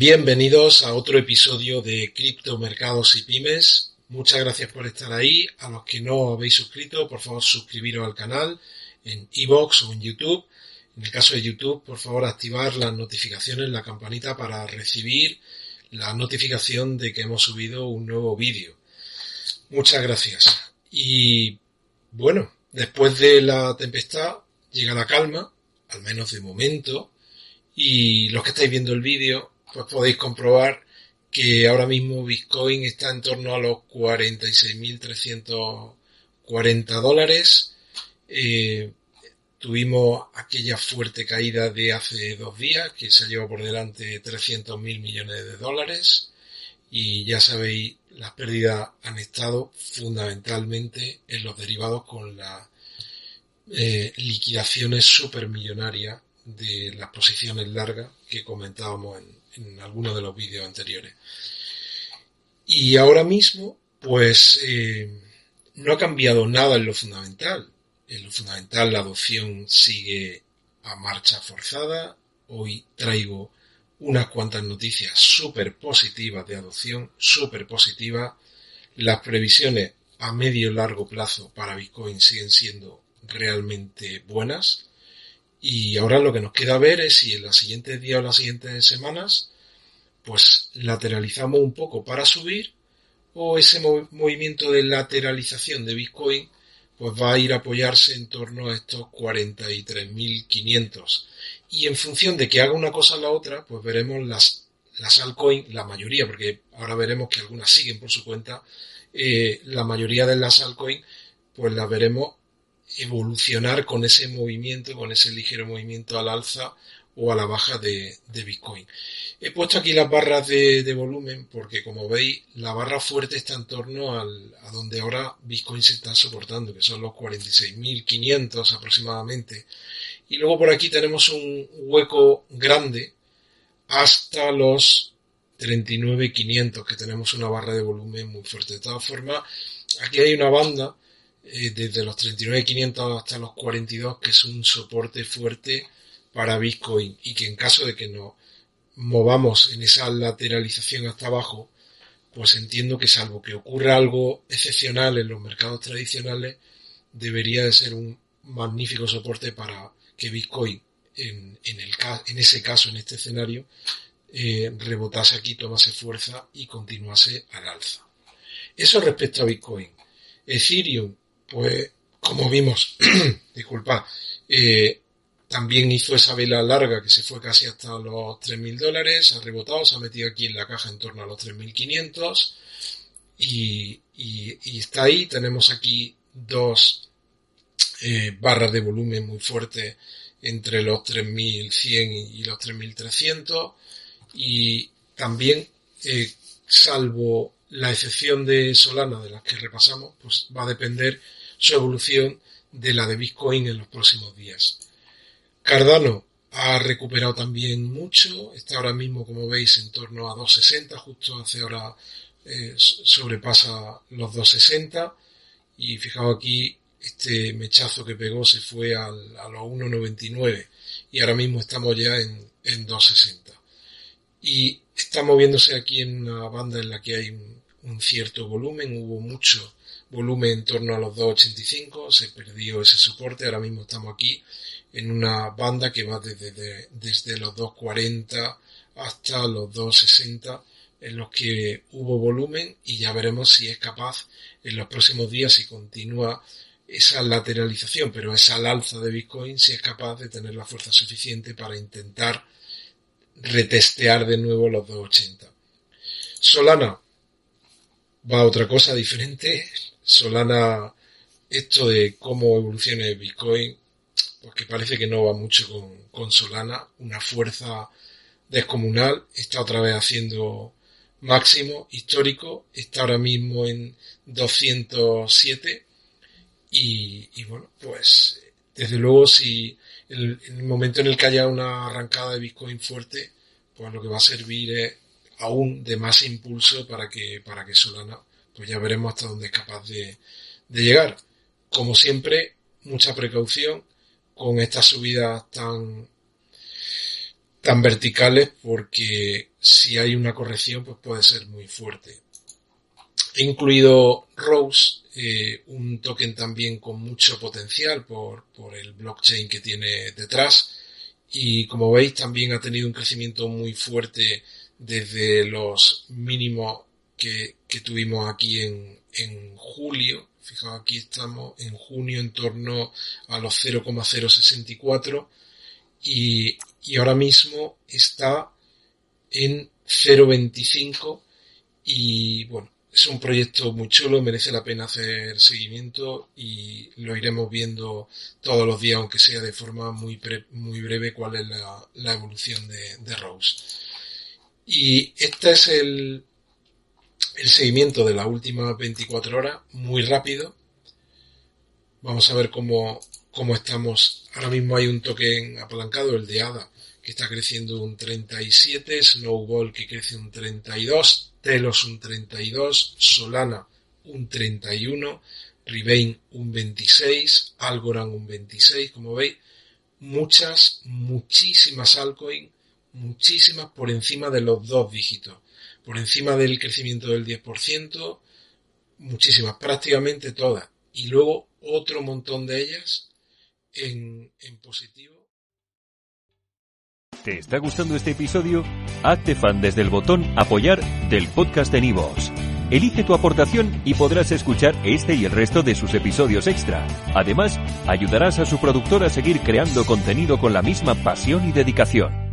Bienvenidos a otro episodio de Criptomercados y Pymes. Muchas gracias por estar ahí. A los que no habéis suscrito, por favor suscribiros al canal en iVoox o en YouTube. En el caso de YouTube, por favor activar las notificaciones, la campanita para recibir la notificación de que hemos subido un nuevo vídeo. Muchas gracias. Y bueno, después de la tempestad llega la calma, al menos de momento, y los que estáis viendo el vídeo, pues podéis comprobar que ahora mismo Bitcoin está en torno a los 46.340 dólares. Eh, tuvimos aquella fuerte caída de hace dos días que se llevó por delante 300.000 millones de dólares y ya sabéis las pérdidas han estado fundamentalmente en los derivados con las eh, liquidaciones supermillonarias de las posiciones largas que comentábamos en, en algunos de los vídeos anteriores. Y ahora mismo, pues eh, no ha cambiado nada en lo fundamental. En lo fundamental la adopción sigue a marcha forzada. Hoy traigo unas cuantas noticias súper positivas de adopción, súper positivas. Las previsiones a medio y largo plazo para Bitcoin siguen siendo realmente buenas. Y ahora lo que nos queda ver es si en los siguientes días o las siguientes semanas, pues lateralizamos un poco para subir o ese movimiento de lateralización de Bitcoin pues va a ir a apoyarse en torno a estos 43.500. Y en función de que haga una cosa o la otra, pues veremos las, las altcoins, la mayoría, porque ahora veremos que algunas siguen por su cuenta, eh, la mayoría de las altcoins, pues las veremos evolucionar con ese movimiento, con ese ligero movimiento al alza o a la baja de, Bitcoin. He puesto aquí las barras de, volumen porque como veis la barra fuerte está en torno al, a donde ahora Bitcoin se está soportando, que son los 46.500 aproximadamente. Y luego por aquí tenemos un hueco grande hasta los 39.500 que tenemos una barra de volumen muy fuerte. De todas formas, aquí hay una banda eh, desde los 39.500 hasta los 42, que es un soporte fuerte para Bitcoin y que en caso de que nos movamos en esa lateralización hasta abajo, pues entiendo que salvo que ocurra algo excepcional en los mercados tradicionales, debería de ser un magnífico soporte para que Bitcoin, en, en, el, en ese caso, en este escenario, eh, rebotase aquí, tomase fuerza y continuase al alza. Eso respecto a Bitcoin. Ethereum pues como vimos, disculpa, eh, también hizo esa vela larga que se fue casi hasta los 3.000 dólares, ha rebotado, se ha metido aquí en la caja en torno a los 3.500 y, y, y está ahí. Tenemos aquí dos eh, barras de volumen muy fuertes entre los 3.100 y los 3.300 y también, eh, salvo la excepción de Solana de las que repasamos, pues va a depender su evolución de la de Bitcoin en los próximos días. Cardano ha recuperado también mucho, está ahora mismo, como veis, en torno a 260, justo hace ahora eh, sobrepasa los 260 y fijaos aquí este mechazo que pegó se fue a los 1,99 y ahora mismo estamos ya en, en 260 y está moviéndose aquí en una banda en la que hay un cierto volumen, hubo mucho volumen en torno a los 2.85, se perdió ese soporte, ahora mismo estamos aquí en una banda que va desde, desde los 2.40 hasta los 2.60 en los que hubo volumen y ya veremos si es capaz en los próximos días si continúa esa lateralización, pero esa alza de Bitcoin, si es capaz de tener la fuerza suficiente para intentar retestear de nuevo los 2.80. Solana va a otra cosa diferente. Solana, esto de cómo evoluciona el Bitcoin, pues que parece que no va mucho con, Solana, una fuerza descomunal, está otra vez haciendo máximo histórico, está ahora mismo en 207 y, y bueno, pues desde luego si el, el momento en el que haya una arrancada de Bitcoin fuerte, pues lo que va a servir es aún de más impulso para que, para que Solana pues ya veremos hasta dónde es capaz de, llegar. Como siempre, mucha precaución con estas subidas tan, tan verticales porque si hay una corrección, pues puede ser muy fuerte. He incluido Rose, eh, un token también con mucho potencial por, por el blockchain que tiene detrás. Y como veis, también ha tenido un crecimiento muy fuerte desde los mínimos que, que tuvimos aquí en, en julio. Fijaos, aquí estamos en junio en torno a los 0,064 y, y ahora mismo está en 0,25 y bueno, es un proyecto muy chulo, merece la pena hacer seguimiento y lo iremos viendo todos los días, aunque sea de forma muy, muy breve, cuál es la, la evolución de, de, Rose. Y este es el, el seguimiento de las últimas 24 horas, muy rápido. Vamos a ver cómo, cómo estamos. Ahora mismo hay un token apalancado, el de ADA, que está creciendo un 37, Snowball que crece un 32, Telos un 32, Solana un 31, Rivain un 26, Algorand un 26, como veis, muchas, muchísimas altcoins, muchísimas por encima de los dos dígitos, por encima del crecimiento del 10%, muchísimas, prácticamente todas, y luego otro montón de ellas en, positivo. ¿Te está gustando este episodio? Hazte fan desde el botón Apoyar del podcast de Nivos. Elige tu aportación y podrás escuchar este y el resto de sus episodios extra. Además, ayudarás a su productor a seguir creando contenido con la misma pasión y dedicación.